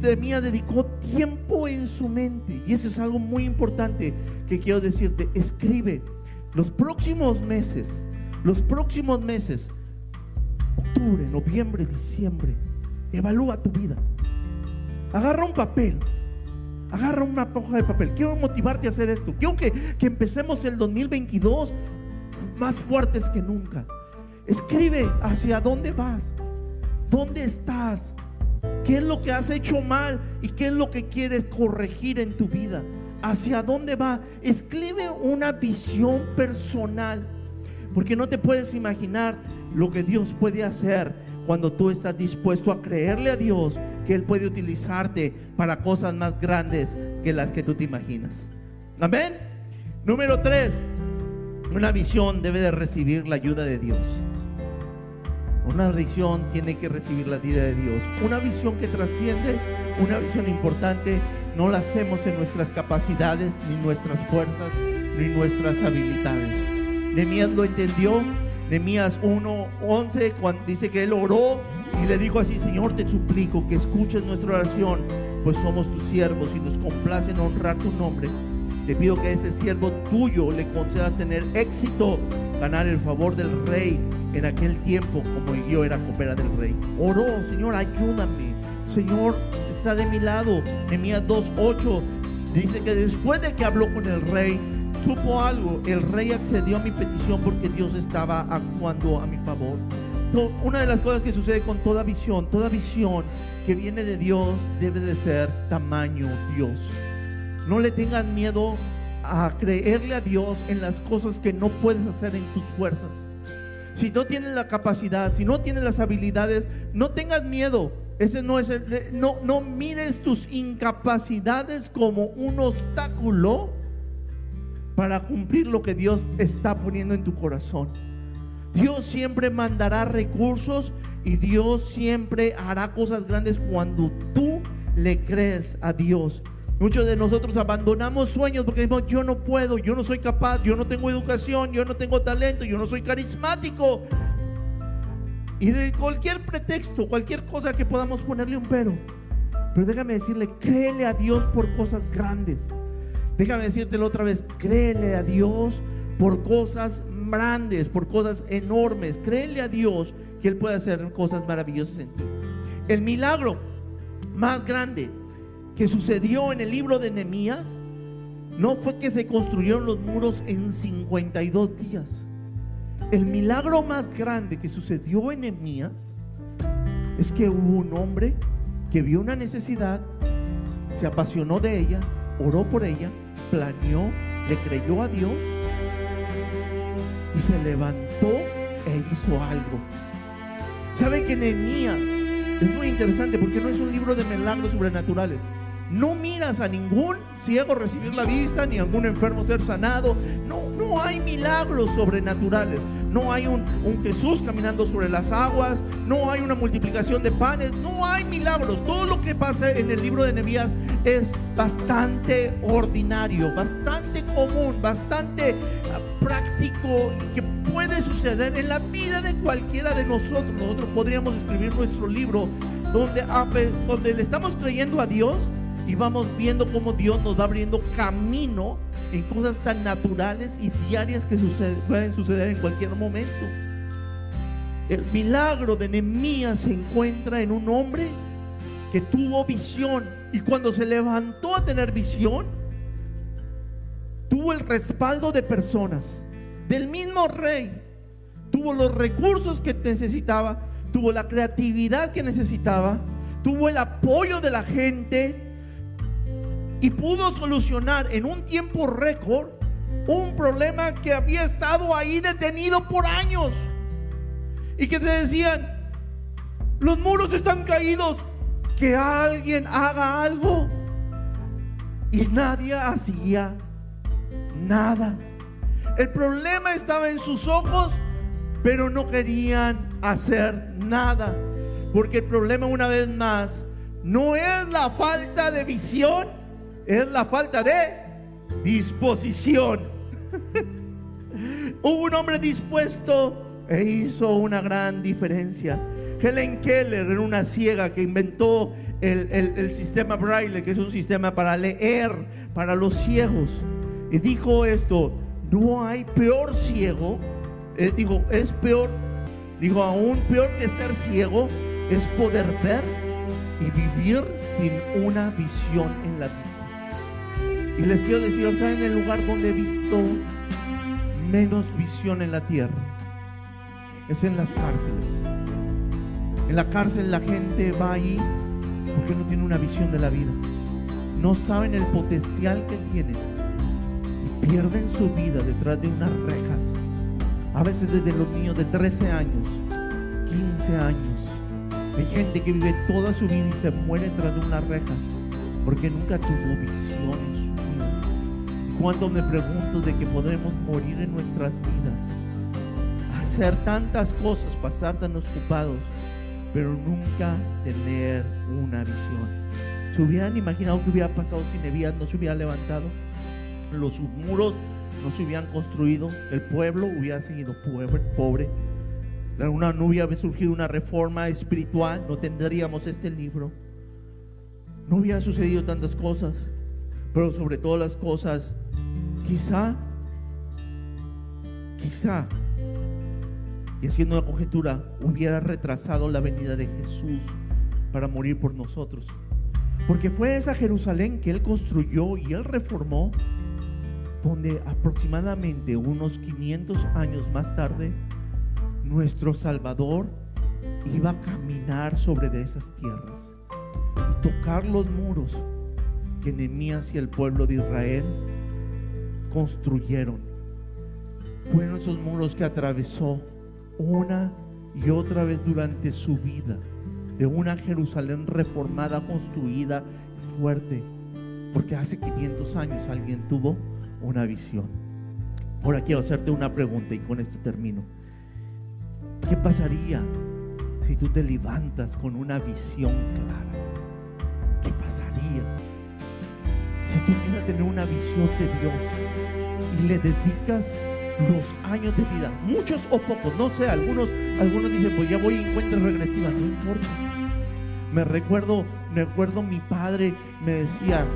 Demía dedicó tiempo en su mente y eso es algo muy importante que quiero decirte. Escribe los próximos meses, los próximos meses octubre, noviembre, diciembre. Evalúa tu vida. Agarra un papel. Agarra una hoja de papel. Quiero motivarte a hacer esto. Quiero que, que empecemos el 2022 más fuertes que nunca. Escribe hacia dónde vas. ¿Dónde estás? ¿Qué es lo que has hecho mal y qué es lo que quieres corregir en tu vida? ¿Hacia dónde va? Escribe una visión personal. Porque no te puedes imaginar lo que Dios puede hacer cuando tú estás dispuesto a creerle a Dios que Él puede utilizarte para cosas más grandes que las que tú te imaginas. Amén. Número tres, una visión debe de recibir la ayuda de Dios. Una visión tiene que recibir la ayuda de Dios. Una visión que trasciende, una visión importante, no la hacemos en nuestras capacidades, ni nuestras fuerzas, ni nuestras habilidades. Nehemías lo entendió Nehemías 1:11 cuando dice que él oró y le dijo así, Señor, te suplico que escuches nuestra oración, pues somos tus siervos y nos complace en honrar tu nombre. Te pido que a ese siervo tuyo le concedas tener éxito, ganar el favor del rey en aquel tiempo como yo era copera del rey. Oró, Señor, ayúdame. Señor, está de mi lado. Nehemías 2:8 Dice que después de que habló con el rey, supo algo. El rey accedió a mi petición porque Dios estaba actuando a mi favor. Una de las cosas que sucede con toda visión, toda visión que viene de Dios debe de ser tamaño Dios. No le tengan miedo a creerle a Dios en las cosas que no puedes hacer en tus fuerzas. Si no tienes la capacidad, si no tienes las habilidades, no tengas miedo. Ese no es no, no mires tus incapacidades como un obstáculo para cumplir lo que Dios está poniendo en tu corazón. Dios siempre mandará recursos y Dios siempre hará cosas grandes cuando tú le crees a Dios. Muchos de nosotros abandonamos sueños porque decimos, yo no puedo, yo no soy capaz, yo no tengo educación, yo no tengo talento, yo no soy carismático. Y de cualquier pretexto, cualquier cosa que podamos ponerle un pero. Pero déjame decirle, créele a Dios por cosas grandes. Déjame decírtelo otra vez, créele a Dios por cosas grandes, por cosas enormes. Créele a Dios que Él puede hacer cosas maravillosas en ti. El milagro más grande que sucedió en el libro de Nehemías no fue que se construyeron los muros en 52 días. El milagro más grande que sucedió en Nehemías es que hubo un hombre que vio una necesidad, se apasionó de ella, oró por ella, planeó, le creyó a Dios y se levantó e hizo algo. ¿Saben que Nehemías es muy interesante porque no es un libro de milagros sobrenaturales? No miras a ningún ciego recibir la vista, ni a ningún enfermo ser sanado. No, no hay milagros sobrenaturales. No hay un, Jesús caminando sobre las aguas. No hay una multiplicación de panes. No hay milagros. Todo lo que pasa en el libro de Nehemías es bastante ordinario, bastante común, bastante ah, práctico que puede suceder en la vida de cualquiera de nosotros. Nosotros podríamos escribir nuestro libro donde, donde le estamos creyendo a Dios y vamos viendo cómo Dios nos va abriendo camino en cosas tan naturales y diarias que pueden suceder en cualquier momento. El milagro de Nehemías se encuentra en un hombre que tuvo visión y cuando se levantó a tener visión, tuvo el respaldo de personas, del mismo rey, tuvo los recursos que necesitaba, tuvo la creatividad que necesitaba, tuvo el apoyo de la gente y pudo solucionar en un tiempo récord un problema que había estado ahí detenido por años. Y que te decían, los muros están caídos, que alguien haga algo. Y nadie hacía nada. El problema estaba en sus ojos, pero no querían hacer nada. Porque el problema una vez más no es la falta de visión, es la falta de disposición. Hubo un hombre dispuesto e hizo una gran diferencia. Helen Keller era una ciega que inventó el, sistema Braille, que es un sistema para leer para los ciegos. Y dijo esto, no hay peor ciego. Eh, dijo, es peor, dijo, aún peor que ser ciego es poder ver y vivir sin una visión en la vida. Y les quiero decir, ¿saben el lugar donde he visto menos visión en la tierra? Es en las cárceles. En la cárcel la gente va ahí porque no tiene una visión de la vida. No saben el potencial que tienen. Y pierden su vida detrás de unas rejas. A veces desde los niños de 13 años, 15 años. Hay gente que vive toda su vida y se muere detrás de una reja porque nunca tuvo visiones cuando me pregunto de que podremos morir en nuestras vidas, hacer tantas cosas, pasar tan ocupados, pero nunca tener una visión. ¿Se hubieran imaginado que hubiera pasado si Nevías no se hubiera levantado? Los muros no se hubieran construido, el pueblo hubiera seguido pobre. Una, no hubiera surgido una reforma espiritual, no tendríamos este libro. No hubiera sucedido tantas cosas, pero sobre todas las cosas, Quizá, quizá, y haciendo una conjetura, hubiera retrasado la venida de Jesús para morir por nosotros. Porque fue esa Jerusalén que él construyó y él reformó, donde aproximadamente unos 500 años más tarde, nuestro Salvador iba a caminar sobre de esas tierras y tocar los muros que Nehemías y el pueblo de Israel construyeron. Fueron esos muros que atravesó una y otra vez durante su vida de una Jerusalén reformada, construida, fuerte. Porque hace 500 años alguien tuvo una visión. Ahora quiero hacerte una pregunta y con esto termino. ¿Qué pasaría si tú te levantas con una visión clara? ¿Qué pasaría si tú empiezas a tener una visión de Dios y le dedicas los años de vida, muchos o pocos, no sé, algunos, algunos dicen, pues ya voy en cuenta regresiva, no importa. Me recuerdo, me recuerdo mi padre me decía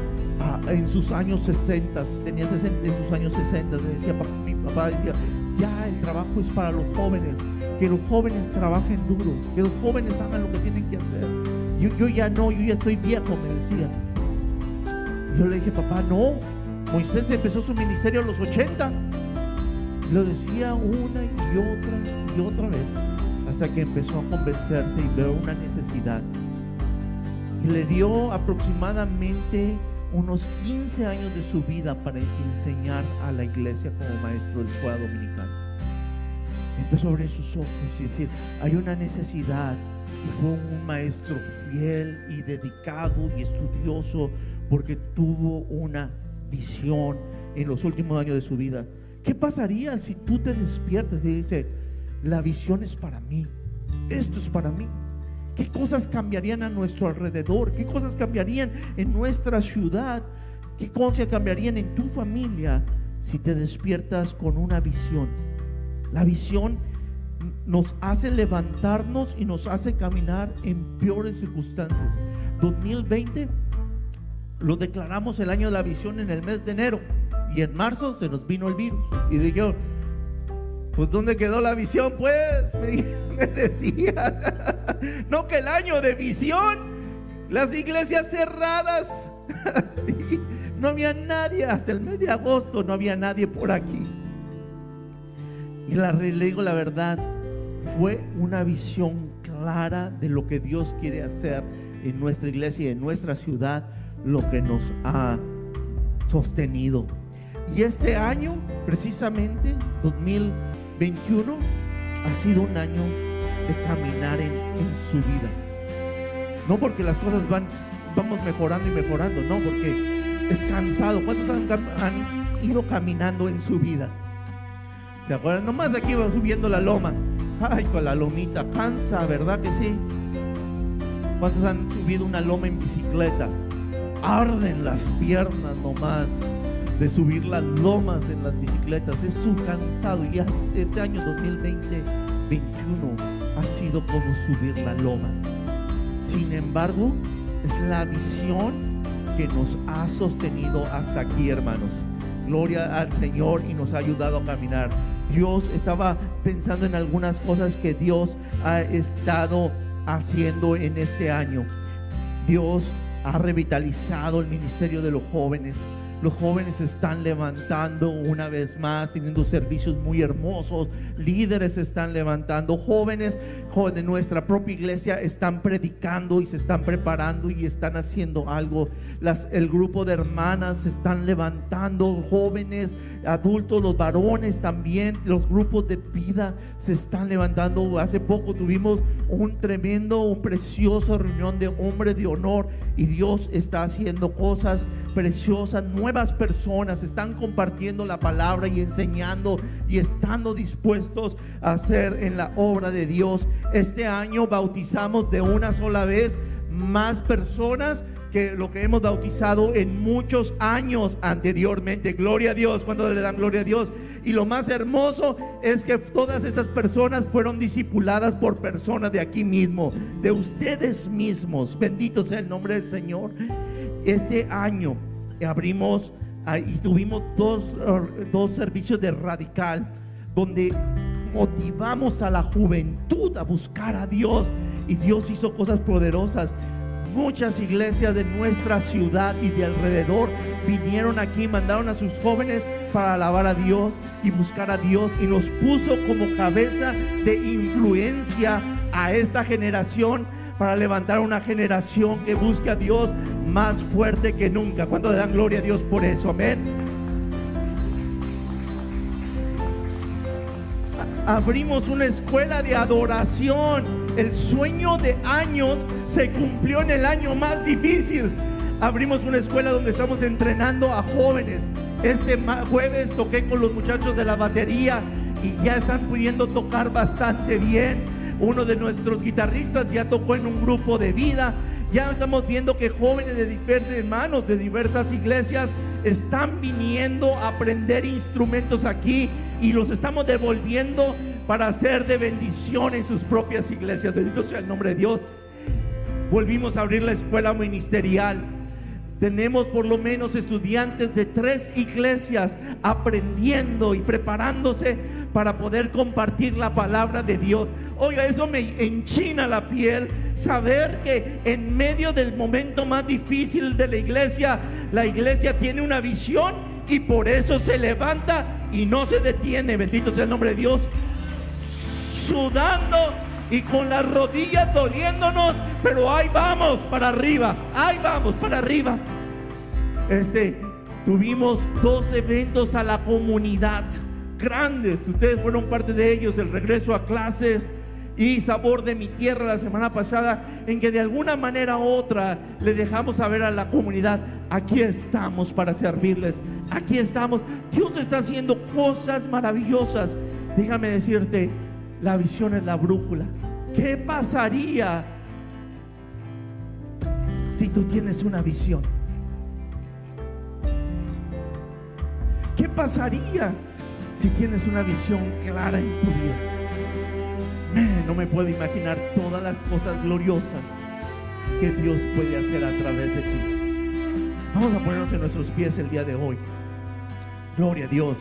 ah, en sus años 60, tenía 60, en sus años 60, me decía, mi papá decía, ya el trabajo es para los jóvenes, que los jóvenes trabajen duro, que los jóvenes hagan lo que tienen que hacer. Yo, yo ya no, yo ya estoy viejo, me decía. Yo le dije, papá, no, Moisés empezó su ministerio a los 80. Lo decía una y otra y otra vez hasta que empezó a convencerse y ver una necesidad. Y le dio aproximadamente unos 15 años de su vida para enseñar a la iglesia como maestro de escuela dominical. Empezó a abrir sus ojos y decir, hay una necesidad. Y fue un maestro fiel y dedicado y estudioso porque tuvo una visión en los últimos años de su vida. ¿Qué pasaría si tú te despiertas y dices, la visión es para mí, esto es para mí? ¿Qué cosas cambiarían a nuestro alrededor? ¿Qué cosas cambiarían en nuestra ciudad? ¿Qué cosas cambiarían en tu familia si te despiertas con una visión? La visión nos hace levantarnos y nos hace caminar en peores circunstancias. 2020 lo declaramos el año de la visión en el mes de enero y en marzo se nos vino el virus y dijeron, pues ¿dónde quedó la visión? Pues me, decían, no que el año de visión, las iglesias cerradas, no había nadie, hasta el mes de agosto no había nadie por aquí. Y la, le digo la verdad, fue una visión clara de lo que Dios quiere hacer en nuestra iglesia y en nuestra ciudad, lo que nos ha sostenido. Y este año, precisamente, 2021, ha sido un año de caminar en, su vida. No porque las cosas van, vamos mejorando y mejorando, no, porque es cansado. ¿Cuántos han, han ido caminando en su vida? ¿Se acuerdan? Nomás aquí va subiendo la loma. Ay, con la lomita, cansa, ¿verdad que sí? ¿Cuántos han subido una loma en bicicleta? Arden las piernas nomás de subir las lomas en las bicicletas. Es su cansado. Y este año 2020, 21 ha sido como subir la loma. Sin embargo, es la visión que nos ha sostenido hasta aquí, hermanos. Gloria al Señor y nos ha ayudado a caminar. Dios estaba pensando en algunas cosas que Dios ha estado haciendo en este año. Dios ha revitalizado el ministerio de los jóvenes. Los jóvenes están levantando una vez más, teniendo servicios muy hermosos. Líderes están levantando. Jóvenes de nuestra propia iglesia están predicando y se están preparando y están haciendo algo. Las, el grupo de hermanas se están levantando. Jóvenes, adultos, los varones también. Los grupos de vida se están levantando. Hace poco tuvimos un tremendo, un precioso reunión de hombres de honor y Dios está haciendo cosas preciosas. Nuevas personas están compartiendo la palabra y enseñando y estando dispuestos a hacer en la obra de Dios. Este año bautizamos de una sola vez más personas que lo que hemos bautizado en muchos años anteriormente. Gloria a Dios, cuando le dan gloria a Dios. Y lo más hermoso es que todas estas personas fueron discipuladas por personas de aquí mismo, de ustedes mismos. Bendito sea el nombre del Señor. Este año abrimos y tuvimos dos, dos servicios de radical donde motivamos a la juventud a buscar a Dios y Dios hizo cosas poderosas Muchas iglesias de nuestra ciudad y de alrededor vinieron aquí, mandaron a sus jóvenes para alabar a Dios y buscar a Dios y nos puso como cabeza de influencia a esta generación para levantar una generación que busque a Dios más fuerte que nunca. ¿Cuánto le dan gloria a Dios por eso? Amén. Abrimos una escuela de adoración. El sueño de años se cumplió en el año más difícil. Abrimos una escuela donde estamos entrenando a jóvenes. Este jueves toqué con los muchachos de la batería y ya están pudiendo tocar bastante bien. Uno de nuestros guitarristas ya tocó en un grupo de vida. Ya estamos viendo que jóvenes de diferentes hermanos, de diversas iglesias, están viniendo a aprender instrumentos aquí y los estamos devolviendo para hacer de bendición en sus propias iglesias. Bendito sea el nombre de Dios. Volvimos a abrir la escuela ministerial. Tenemos por lo menos estudiantes de tres iglesias aprendiendo y preparándose para poder compartir la palabra de Dios. Oiga, eso me enchina la piel saber que en medio del momento más difícil de la iglesia, la iglesia tiene una visión y por eso se levanta y no se detiene. Bendito sea el nombre de Dios. Sudando y con las rodillas doliéndonos, pero ahí vamos para arriba, ahí vamos para arriba. Este, tuvimos dos eventos a la comunidad grandes, ustedes fueron parte de ellos, el regreso a clases y sabor de mi tierra la semana pasada, en que de alguna manera u otra le dejamos saber a la comunidad, aquí estamos para servirles, aquí estamos, Dios está haciendo cosas maravillosas. Déjame decirte, la visión es la brújula. ¿Qué pasaría si tú tienes una visión? ¿Qué pasaría si tienes una visión clara en tu vida? no me puedo imaginar todas las cosas gloriosas que Dios puede hacer a través de ti. Vamos a ponernos en nuestros pies el día de hoy. Gloria a Dios.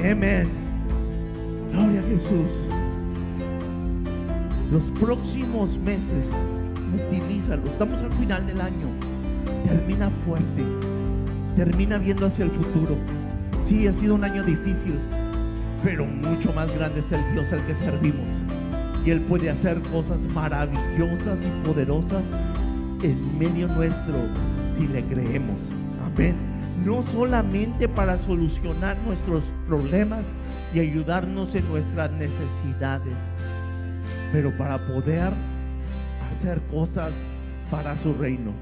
Amén. Gloria a Jesús. Los próximos meses, utilízalo. Estamos al final del año. Termina fuerte. Termina viendo hacia el futuro. Sí, ha sido un año difícil, pero mucho más grande es el Dios al que servimos. Y Él puede hacer cosas maravillosas y poderosas en medio nuestro si le creemos. Amén. No solamente para solucionar nuestros problemas y ayudarnos en nuestras necesidades, pero para poder hacer cosas para su reino.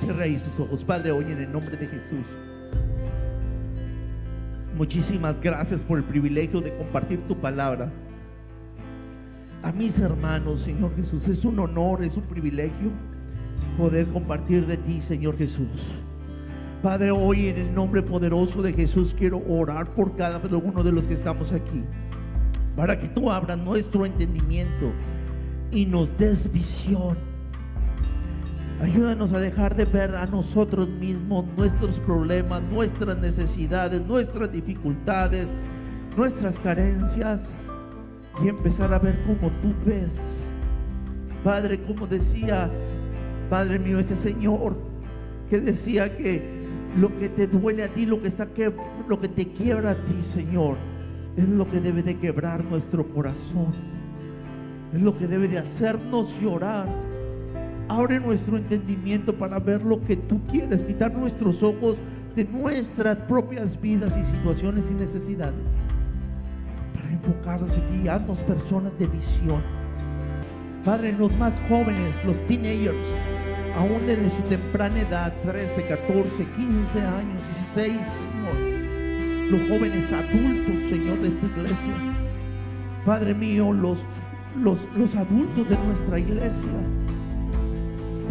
Cierra sus ojos, Padre, hoy en el nombre de Jesús. Muchísimas gracias por el privilegio de compartir tu palabra. A mis hermanos, Señor Jesús, es un honor, es un privilegio poder compartir de ti, Señor Jesús. Padre, hoy en el nombre poderoso de Jesús quiero orar por cada uno de los que estamos aquí. Para que tú abras nuestro entendimiento y nos des visión Ayúdanos a dejar de ver a nosotros mismos nuestros problemas, nuestras necesidades, nuestras dificultades, nuestras carencias y empezar a ver como tú ves. Padre, como decía, Padre mío, ese Señor que decía que lo que te duele a ti, lo que está que, lo que te quiebra a ti, Señor, es lo que debe de quebrar nuestro corazón. Es lo que debe de hacernos llorar Abre nuestro entendimiento para ver lo que tú quieres, quitar nuestros ojos de nuestras propias vidas y situaciones y necesidades, para enfocarnos en ti, haznos personas de visión. Padre, los más jóvenes, los teenagers, aún desde su temprana edad, 13, 14, 15 años, 16, Señor, los jóvenes adultos, Señor, de esta iglesia. Padre mío, los, los, los adultos de nuestra iglesia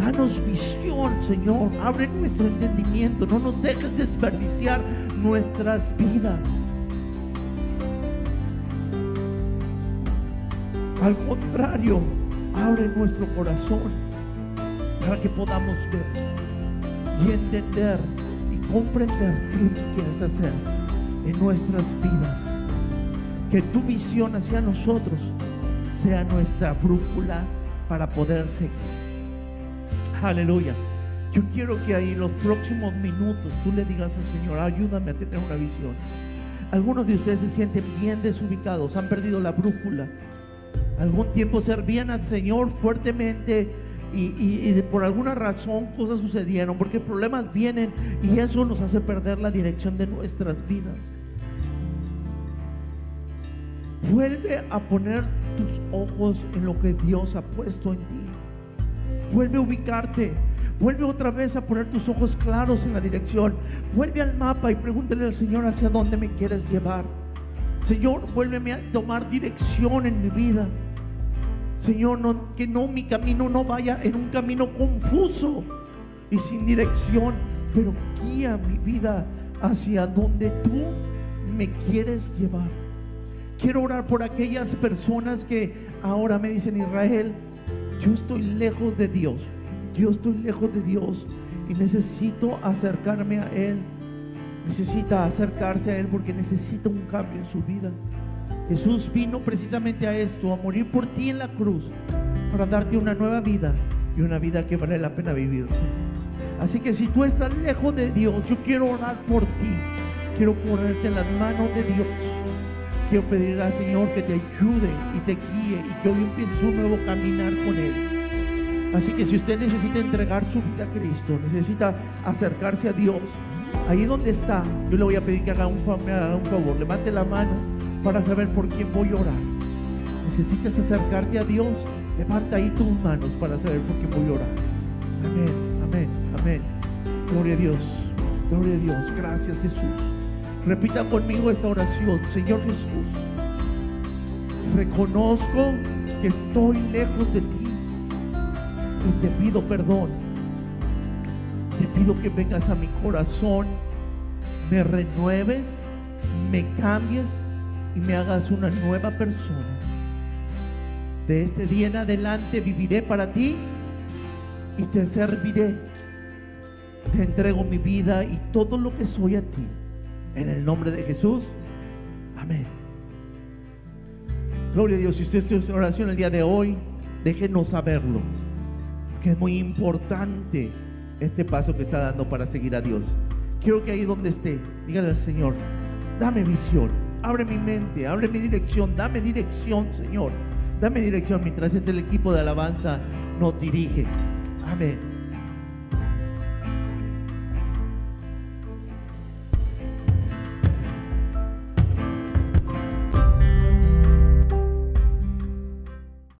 Danos visión, Señor. Abre nuestro entendimiento. No nos dejes desperdiciar nuestras vidas. Al contrario, abre nuestro corazón para que podamos ver y entender y comprender lo que quieres hacer en nuestras vidas. Que tu visión hacia nosotros sea nuestra brújula para poder seguir. Aleluya. Yo quiero que ahí los próximos minutos tú le digas al Señor, ayúdame a tener una visión. Algunos de ustedes se sienten bien desubicados, han perdido la brújula. Algún tiempo servían al Señor fuertemente y, por alguna razón cosas sucedieron, porque problemas vienen y eso nos hace perder la dirección de nuestras vidas. Vuelve a poner tus ojos en lo que Dios ha puesto en ti. Vuelve a ubicarte. Vuelve otra vez a poner tus ojos claros en la dirección. Vuelve al mapa y pregúntale al Señor hacia dónde me quieres llevar. Señor, vuélveme a tomar dirección en mi vida. Señor, no, que no mi camino no vaya en un camino confuso y sin dirección, pero guía mi vida hacia donde tú me quieres llevar. Quiero orar por aquellas personas que ahora me dicen, Israel, yo estoy lejos de Dios yo estoy lejos de Dios y necesito acercarme a Él. Necesita acercarse a Él porque necesita un cambio en su vida. Jesús vino precisamente a esto, a morir por ti en la cruz, para darte una nueva vida y una vida que vale la pena vivirse. Así que si tú estás lejos de Dios, yo quiero orar por ti. Quiero ponerte en las manos de Dios. Quiero pedir al Señor que te ayude y te guíe y que hoy empieces un nuevo caminar con Él. Así que si usted necesita entregar su vida a Cristo, necesita acercarse a Dios, ahí donde está, yo le voy a pedir que haga un, favor, levante la mano para saber por quién voy a orar. Necesitas acercarte a Dios, levanta ahí tus manos para saber por quién voy a orar. Amén, amén, amén. Gloria a Dios, gloria a Dios. Gracias Jesús. Repita conmigo esta oración. Señor Jesús, reconozco que estoy lejos de ti y te pido perdón. Te pido que vengas a mi corazón, me renueves, me cambies y me hagas una nueva persona. De este día en adelante viviré para ti y te serviré. Te entrego mi vida y todo lo que soy a ti. En el nombre de Jesús. Amén. Gloria a Dios. Si usted está en oración el día de hoy, déjenos saberlo que es muy importante este paso que está dando para seguir a Dios. Quiero que ahí donde esté, dígale al Señor, dame visión, abre mi mente, abre mi dirección, dame dirección, Señor. Dame dirección mientras este el equipo de alabanza nos dirige. Amén.